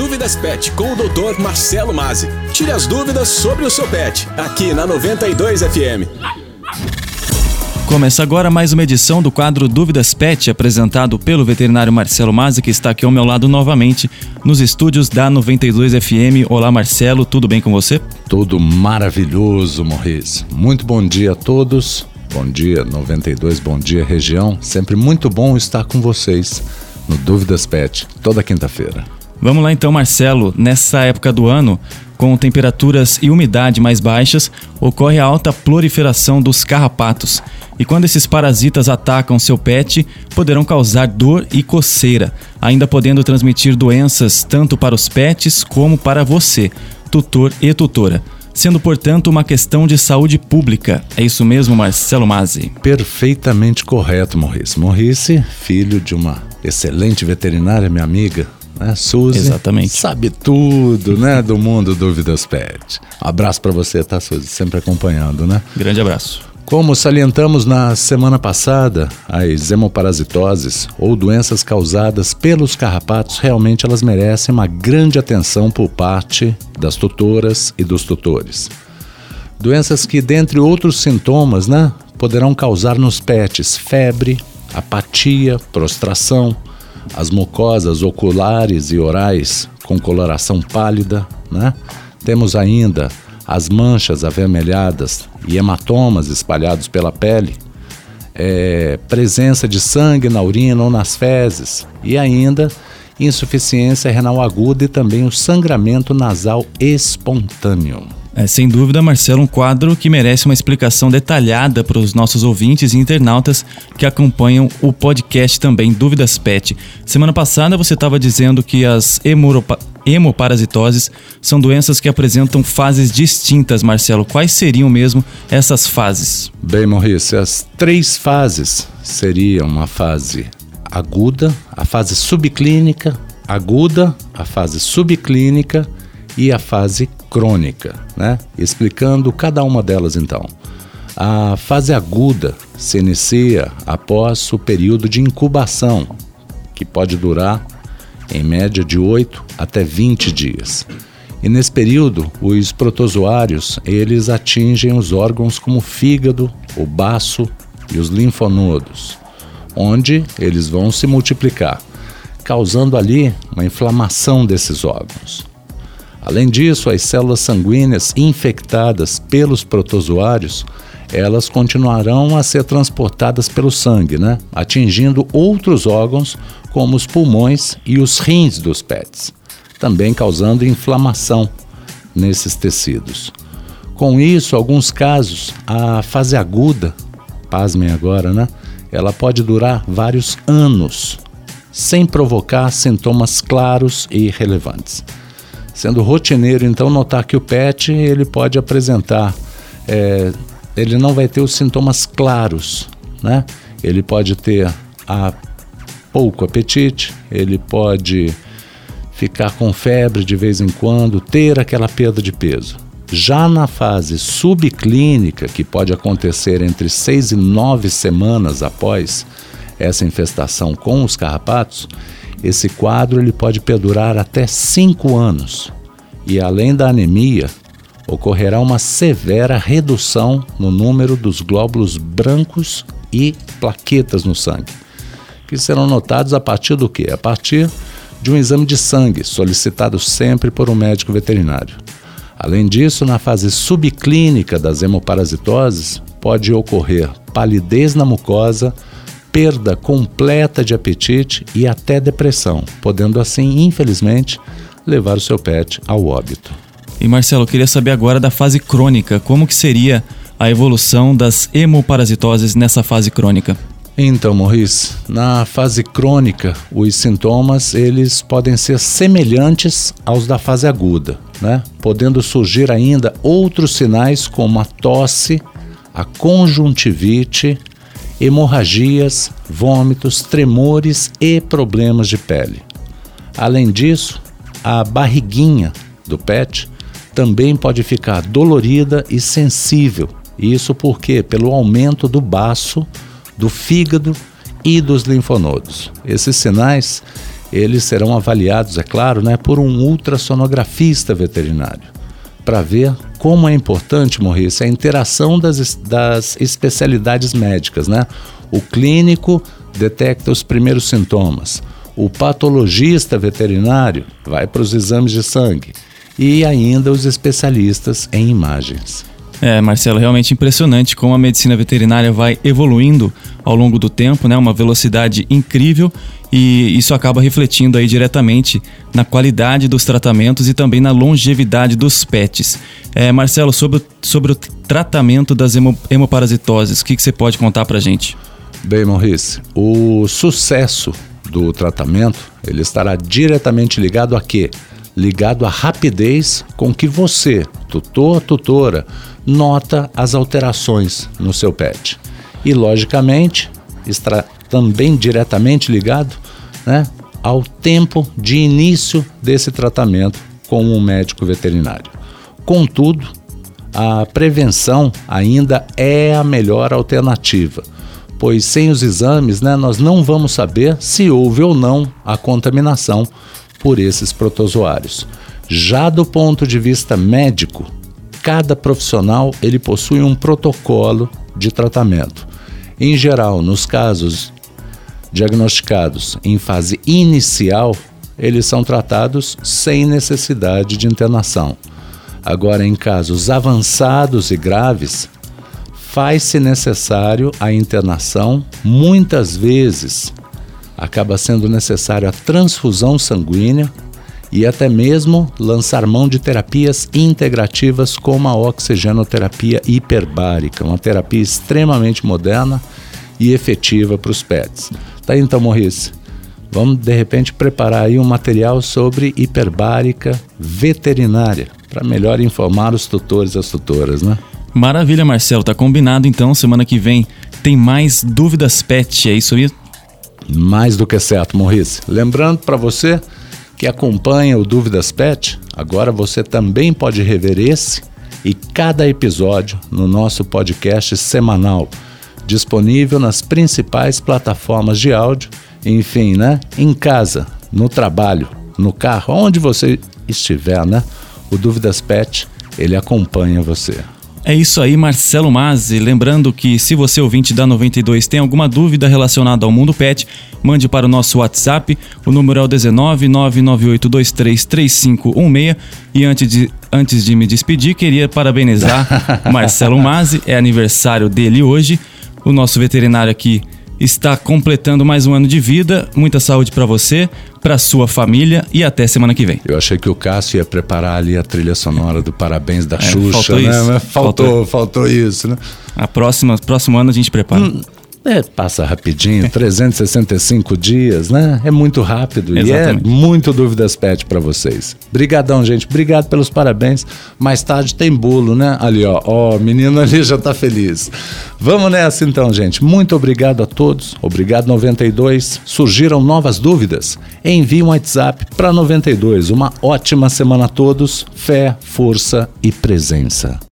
Dúvidas Pet com o Dr. Marcelo Mazzi. Tire as dúvidas sobre o seu pet, aqui na 92 FM. Começa agora mais uma edição do quadro Dúvidas Pet, apresentado pelo veterinário Marcelo Mazzi, que está aqui ao meu lado novamente nos estúdios da 92 FM. Olá, Marcelo, tudo bem com você? Tudo maravilhoso, Morris. Muito bom dia a todos. Bom dia, 92, bom dia, região. Sempre muito bom estar com vocês no Dúvidas Pet, toda quinta-feira. Vamos lá então, Marcelo. Nessa época do ano, com temperaturas e umidade mais baixas, ocorre a alta proliferação dos carrapatos. E quando esses parasitas atacam seu pet, poderão causar dor e coceira, ainda podendo transmitir doenças tanto para os pets como para você, tutor e tutora sendo, portanto, uma questão de saúde pública. É isso mesmo, Marcelo Mazzi? Perfeitamente correto, Morrice. Morrice, filho de uma excelente veterinária, minha amiga, né? Suzy. Exatamente. Sabe tudo, né, do mundo Dúvidas Pet. Um abraço para você, tá, Suzy? Sempre acompanhando, né? Grande abraço. Como salientamos na semana passada, as hemoparasitoses ou doenças causadas pelos carrapatos realmente elas merecem uma grande atenção por parte das tutoras e dos tutores. Doenças que, dentre outros sintomas, né, poderão causar nos pets febre, apatia, prostração, as mucosas oculares e orais com coloração pálida, né? Temos ainda as manchas avermelhadas e hematomas espalhados pela pele, é, presença de sangue na urina ou nas fezes e ainda insuficiência renal aguda e também o sangramento nasal espontâneo. É, sem dúvida, Marcelo, um quadro que merece uma explicação detalhada para os nossos ouvintes e internautas que acompanham o podcast também, Dúvidas Pet. Semana passada você estava dizendo que as hemoparasitoses são doenças que apresentam fases distintas, Marcelo. Quais seriam mesmo essas fases? Bem, Maurício, as três fases seriam a fase aguda, a fase subclínica, aguda, a fase subclínica e a fase crônica, né? Explicando cada uma delas então. A fase aguda se inicia após o período de incubação, que pode durar em média de 8 até 20 dias. E nesse período, os protozoários, eles atingem os órgãos como o fígado, o baço e os linfonodos, onde eles vão se multiplicar, causando ali uma inflamação desses órgãos. Além disso, as células sanguíneas infectadas pelos protozoários, elas continuarão a ser transportadas pelo sangue, né? atingindo outros órgãos como os pulmões e os rins dos pets, também causando inflamação nesses tecidos. Com isso, alguns casos, a fase aguda, pasmem agora, né? Ela pode durar vários anos, sem provocar sintomas claros e relevantes. Sendo rotineiro, então, notar que o PET ele pode apresentar, é, ele não vai ter os sintomas claros, né? Ele pode ter a pouco apetite, ele pode ficar com febre de vez em quando, ter aquela perda de peso. Já na fase subclínica, que pode acontecer entre seis e nove semanas após essa infestação com os carrapatos, esse quadro ele pode perdurar até 5 anos. E além da anemia, ocorrerá uma severa redução no número dos glóbulos brancos e plaquetas no sangue, que serão notados a partir do que? A partir de um exame de sangue solicitado sempre por um médico veterinário. Além disso, na fase subclínica das hemoparasitoses, pode ocorrer palidez na mucosa, perda completa de apetite e até depressão, podendo assim, infelizmente, levar o seu pet ao óbito. E Marcelo, eu queria saber agora da fase crônica, como que seria a evolução das hemoparasitoses nessa fase crônica? Então, Maurice, na fase crônica, os sintomas eles podem ser semelhantes aos da fase aguda, né? Podendo surgir ainda outros sinais como a tosse, a conjuntivite, hemorragias, vômitos, tremores e problemas de pele. Além disso, a barriguinha do pet também pode ficar dolorida e sensível. Isso porque pelo aumento do baço, do fígado e dos linfonodos. Esses sinais eles serão avaliados, é claro, né, por um ultrassonografista veterinário, para ver como é importante, Maurício, a interação das, das especialidades médicas. Né? O clínico detecta os primeiros sintomas, o patologista veterinário vai para os exames de sangue e ainda os especialistas em imagens. É, Marcelo, realmente impressionante como a medicina veterinária vai evoluindo ao longo do tempo, né? Uma velocidade incrível e isso acaba refletindo aí diretamente na qualidade dos tratamentos e também na longevidade dos pets. É, Marcelo, sobre, sobre o tratamento das hemo, hemoparasitoses, o que, que você pode contar pra gente? Bem, Maurice, o sucesso do tratamento ele estará diretamente ligado a quê? Ligado à rapidez com que você, tutor, tutora, nota as alterações no seu pet. E, logicamente, está também diretamente ligado né, ao tempo de início desse tratamento com um médico veterinário. Contudo, a prevenção ainda é a melhor alternativa, pois sem os exames né, nós não vamos saber se houve ou não a contaminação por esses protozoários. Já do ponto de vista médico, cada profissional ele possui um protocolo de tratamento. Em geral, nos casos diagnosticados em fase inicial, eles são tratados sem necessidade de internação. Agora, em casos avançados e graves, faz-se necessário a internação, muitas vezes acaba sendo necessário a transfusão sanguínea e até mesmo lançar mão de terapias integrativas como a oxigenoterapia hiperbárica, uma terapia extremamente moderna e efetiva para os pets. Tá aí, então, Morris. Vamos de repente preparar aí um material sobre hiperbárica veterinária para melhor informar os tutores e as tutoras, né? Maravilha, Marcelo. Tá combinado então. Semana que vem tem mais dúvidas pet, é isso aí? Mais do que certo, Morris. Lembrando para você que acompanha o Dúvidas Pet, agora você também pode rever esse e cada episódio no nosso podcast semanal, disponível nas principais plataformas de áudio, enfim, né? Em casa, no trabalho, no carro, onde você estiver, né? O Dúvidas Pet, ele acompanha você. É isso aí, Marcelo Mazzi. Lembrando que se você ouvinte da 92 tem alguma dúvida relacionada ao mundo pet, mande para o nosso WhatsApp. O número é o 19 998233516. E antes de, antes de me despedir, queria parabenizar Marcelo Mazzi. É aniversário dele hoje. O nosso veterinário aqui está completando mais um ano de vida. Muita saúde para você, para sua família e até semana que vem. Eu achei que o Cássio ia preparar ali a trilha sonora do Parabéns da é, Xuxa, faltou né? Isso. Faltou, faltou, faltou, isso, né? A próxima, próximo ano a gente prepara. Hum. É, passa rapidinho, 365 dias, né? É muito rápido Exatamente. e é muito dúvidas pet para vocês. Brigadão, gente. Obrigado pelos parabéns. Mais tarde tem bolo, né? Ali, ó. Ó, o menino ali já tá feliz. Vamos nessa então, gente. Muito obrigado a todos. Obrigado 92. Surgiram novas dúvidas? Envie um WhatsApp para 92. Uma ótima semana a todos. Fé, força e presença.